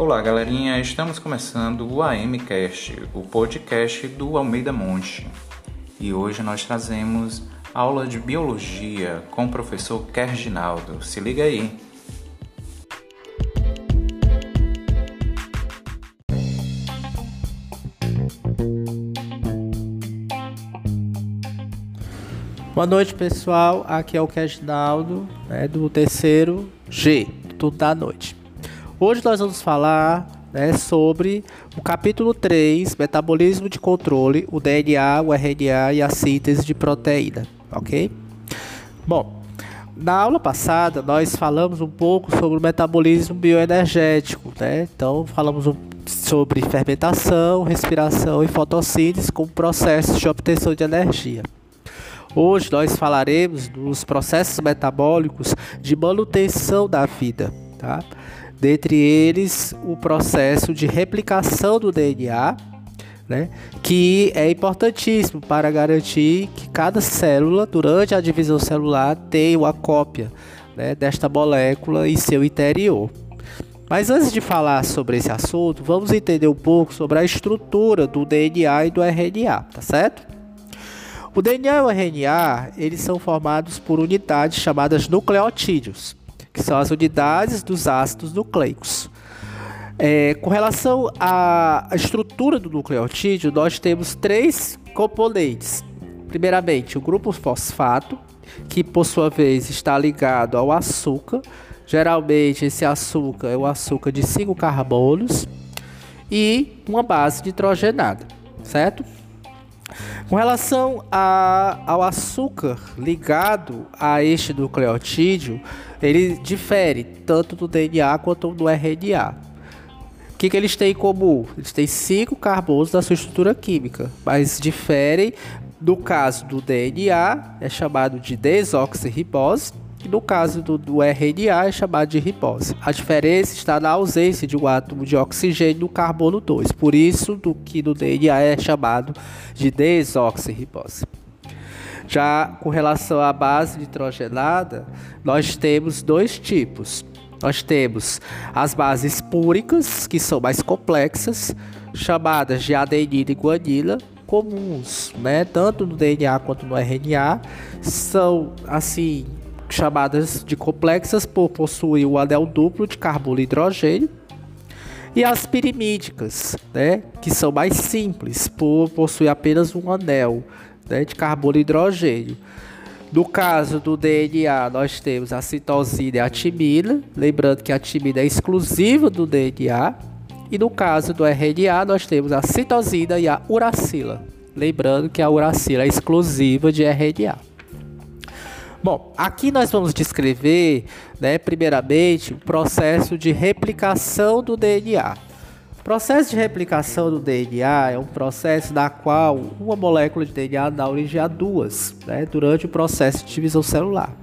Olá, galerinha. Estamos começando o AMcast, o podcast do Almeida Monte. E hoje nós trazemos aula de biologia com o professor Kerginaldo. Se liga aí. Boa noite, pessoal. Aqui é o Kerginaldo, né, do terceiro G, tudo da noite. Hoje nós vamos falar né, sobre o capítulo 3, metabolismo de controle, o DNA, o RNA e a síntese de proteína, ok? Bom, na aula passada nós falamos um pouco sobre o metabolismo bioenergético, né? Então falamos um, sobre fermentação, respiração e fotossíntese como processos de obtenção de energia. Hoje nós falaremos dos processos metabólicos de manutenção da vida, tá? Dentre eles o processo de replicação do DNA, né, que é importantíssimo para garantir que cada célula, durante a divisão celular, tenha uma cópia né, desta molécula em seu interior. Mas antes de falar sobre esse assunto, vamos entender um pouco sobre a estrutura do DNA e do RNA, tá certo? O DNA e o RNA, eles são formados por unidades chamadas nucleotídeos que são as unidades dos ácidos nucleicos. É, com relação à estrutura do nucleotídeo, nós temos três componentes. Primeiramente, o grupo fosfato, que por sua vez está ligado ao açúcar. Geralmente, esse açúcar é o açúcar de 5 carbonos e uma base nitrogenada, certo? Com relação a, ao açúcar ligado a este nucleotídeo, ele difere tanto do DNA quanto do RNA. O que, que eles têm em comum? Eles têm cinco carbonos na sua estrutura química, mas diferem. No caso do DNA, é chamado de desoxirribose, e no caso do, do, RNA é chamado de ribose. A diferença está na ausência de um átomo de oxigênio no carbono 2, por isso do que no DNA é chamado de desoxirribose. Já com relação à base nitrogenada, nós temos dois tipos. Nós temos as bases púricas, que são mais complexas, chamadas de adenina e guanila, comuns, né? Tanto no DNA quanto no RNA, são assim chamadas de complexas por possuir o anel duplo de carbono e hidrogênio, e as pirimídicas, né, que são mais simples, por possuir apenas um anel né, de carbono e hidrogênio. No caso do DNA, nós temos a citosina e a timina, lembrando que a timina é exclusiva do DNA. E no caso do RNA, nós temos a citosina e a uracila, lembrando que a uracila é exclusiva de RNA. Bom, aqui nós vamos descrever, né, primeiramente, o processo de replicação do DNA. O processo de replicação do DNA é um processo na qual uma molécula de DNA dá origem a duas, né, durante o processo de divisão celular.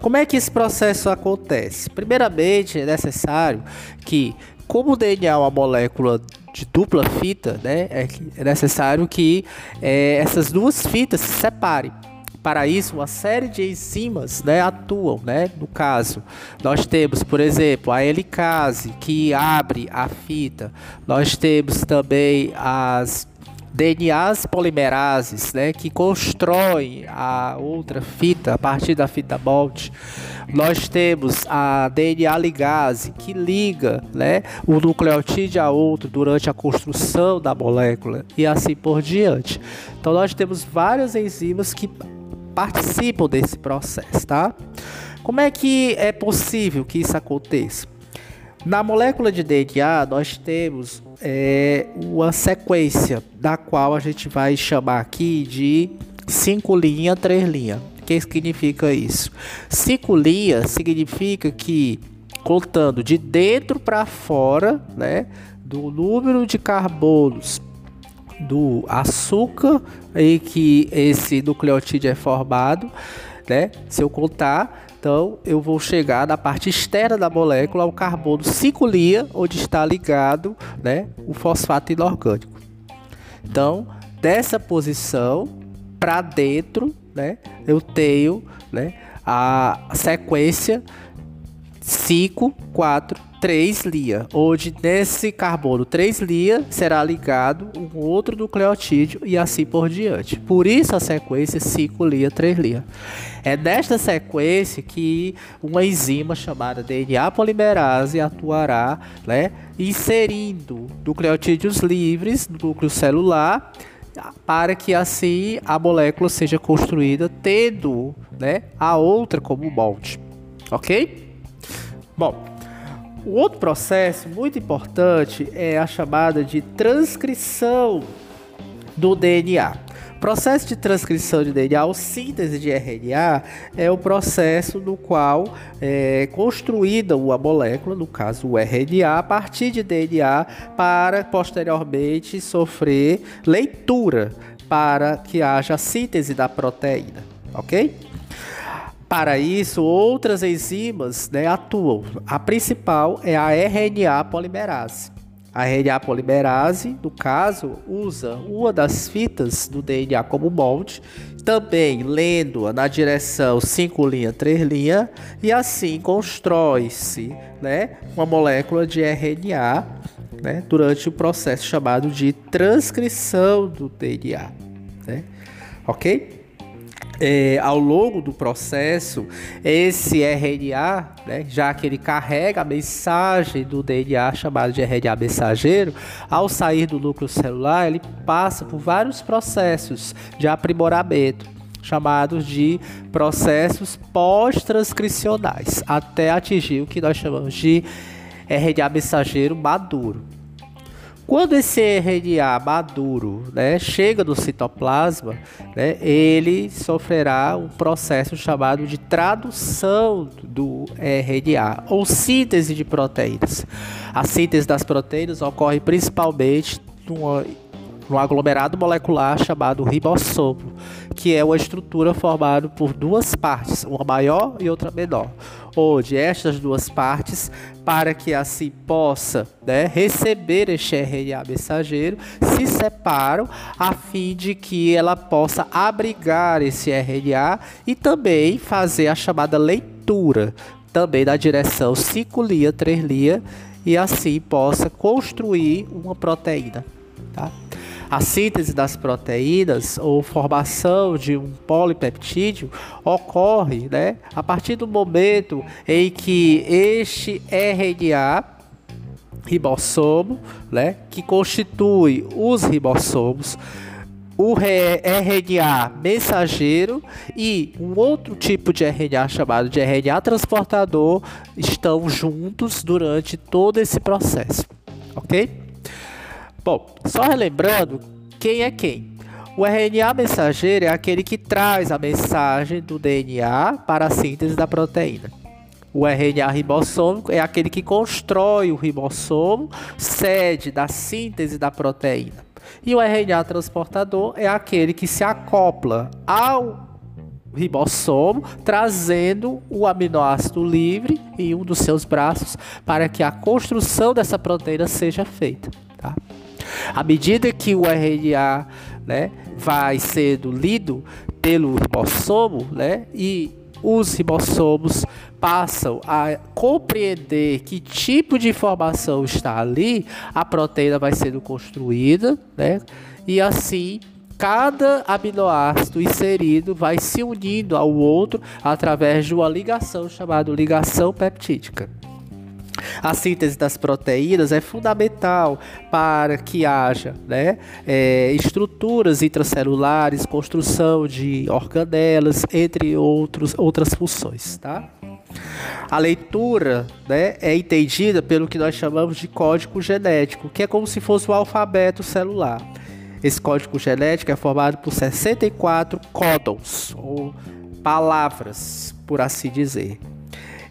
Como é que esse processo acontece? Primeiramente, é necessário que, como o DNA é uma molécula de dupla fita, né, é, é necessário que é, essas duas fitas se separem para isso, uma série de enzimas né, atuam. Né? No caso, nós temos, por exemplo, a helicase, que abre a fita. Nós temos também as DNAs polimerases, né, que constroem a outra fita a partir da fita Bolt. Nós temos a DNA ligase, que liga né, o nucleotídeo a outro durante a construção da molécula e assim por diante. Então, nós temos várias enzimas que participam desse processo, tá? Como é que é possível que isso aconteça? Na molécula de DNA, nós temos é, uma sequência da qual a gente vai chamar aqui de 5 linha, 3 linha. O que significa isso? 5 linhas significa que, contando de dentro para fora, né, do número de carbonos do açúcar em que esse nucleotídeo é formado, né? Se eu contar, então eu vou chegar na parte externa da molécula ao carbono 5 linha, onde está ligado, né, o fosfato inorgânico. Então, dessa posição para dentro, né, eu tenho, né, a sequência 5, 4, 3 lia, onde nesse carbono 3 lia será ligado um outro nucleotídeo e assim por diante. Por isso a sequência 5 lia, 3 lia. É nesta sequência que uma enzima chamada DNA polimerase atuará, né, inserindo nucleotídeos livres no núcleo celular para que assim a molécula seja construída tendo né, a outra como molde. Ok? Bom, o outro processo muito importante é a chamada de transcrição do DNA. O processo de transcrição de DNA ou síntese de RNA é o processo no qual é construída uma molécula, no caso o RNA, a partir de DNA para posteriormente sofrer leitura para que haja síntese da proteína, ok? Para isso, outras enzimas né, atuam. A principal é a RNA polimerase. A RNA polimerase, no caso, usa uma das fitas do DNA como molde, também lendo-a na direção 5' 3', e assim constrói-se né, uma molécula de RNA né, durante o processo chamado de transcrição do DNA. Né? Ok? É, ao longo do processo, esse RNA, né, já que ele carrega a mensagem do DNA chamado de RNA mensageiro, ao sair do núcleo celular, ele passa por vários processos de aprimoramento, chamados de processos pós-transcricionais, até atingir o que nós chamamos de RNA mensageiro maduro. Quando esse RNA maduro né, chega no citoplasma, né, ele sofrerá um processo chamado de tradução do RNA, ou síntese de proteínas. A síntese das proteínas ocorre principalmente numa um aglomerado molecular chamado ribossomo, que é uma estrutura formada por duas partes, uma maior e outra menor, onde estas duas partes, para que assim possa né, receber RNA mensageiro, se separam a fim de que ela possa abrigar esse RNA e também fazer a chamada leitura, também da direção 5-lia, 3-lia, e assim possa construir uma proteína. Tá? A síntese das proteínas ou formação de um polipeptídeo ocorre né, a partir do momento em que este RNA ribossomo, né, que constitui os ribossomos, o RNA mensageiro e um outro tipo de RNA chamado de RNA transportador estão juntos durante todo esse processo, ok? Bom, só relembrando quem é quem. O RNA mensageiro é aquele que traz a mensagem do DNA para a síntese da proteína. O RNA ribossômico é aquele que constrói o ribossomo, sede da síntese da proteína. E o RNA transportador é aquele que se acopla ao ribossomo, trazendo o aminoácido livre em um dos seus braços para que a construção dessa proteína seja feita. À medida que o RNA né, vai sendo lido pelo ribossomo, né, e os ribossomos passam a compreender que tipo de informação está ali, a proteína vai sendo construída, né, e assim cada aminoácido inserido vai se unindo ao outro através de uma ligação chamada ligação peptídica. A síntese das proteínas é fundamental para que haja né, é, estruturas intracelulares, construção de organelas, entre outros, outras funções. Tá? A leitura né, é entendida pelo que nós chamamos de código genético, que é como se fosse o alfabeto celular. Esse código genético é formado por 64 códons, ou palavras, por assim dizer.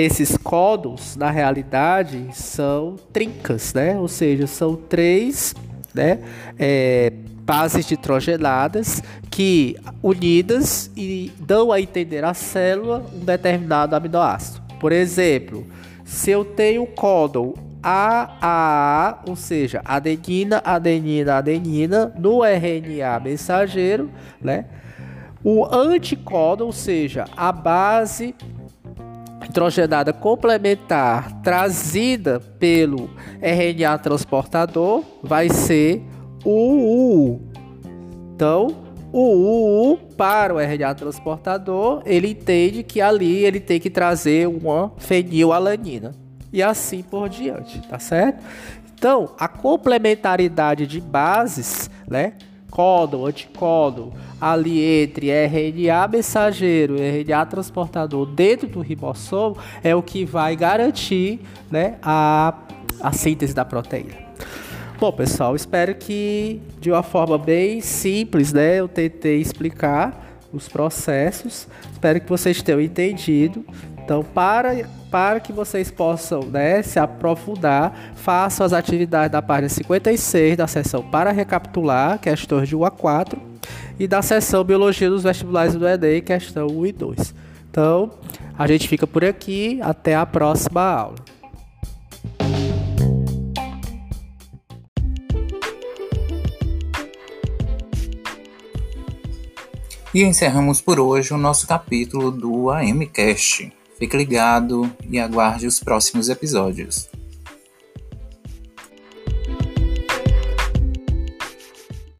Esses códons, na realidade, são trincas, né? Ou seja, são três né, é, bases nitrogenadas que unidas e dão a entender à célula um determinado aminoácido. Por exemplo, se eu tenho códon AAA, ou seja, adenina, adenina, adenina, no RNA mensageiro, né? O anticódon, ou seja, a base nitrogenada complementar trazida pelo RNA transportador vai ser o UU. Então, o UU para o RNA transportador, ele entende que ali ele tem que trazer uma fenilalanina. E assim por diante, tá certo? Então, a complementaridade de bases, né? Códon, anticódon, ali entre RNA mensageiro e RNA transportador dentro do ribossomo é o que vai garantir né, a, a síntese da proteína. Bom, pessoal, espero que de uma forma bem simples, né, eu tentei explicar os processos. Espero que vocês tenham entendido. Então, para, para que vocês possam né, se aprofundar, façam as atividades da página 56 da sessão para recapitular, questões de 1 a 4, e da sessão Biologia dos Vestibulares do EDEI, questão 1 e 2. Então, a gente fica por aqui. Até a próxima aula. E encerramos por hoje o nosso capítulo do AMCast. Fique ligado e aguarde os próximos episódios.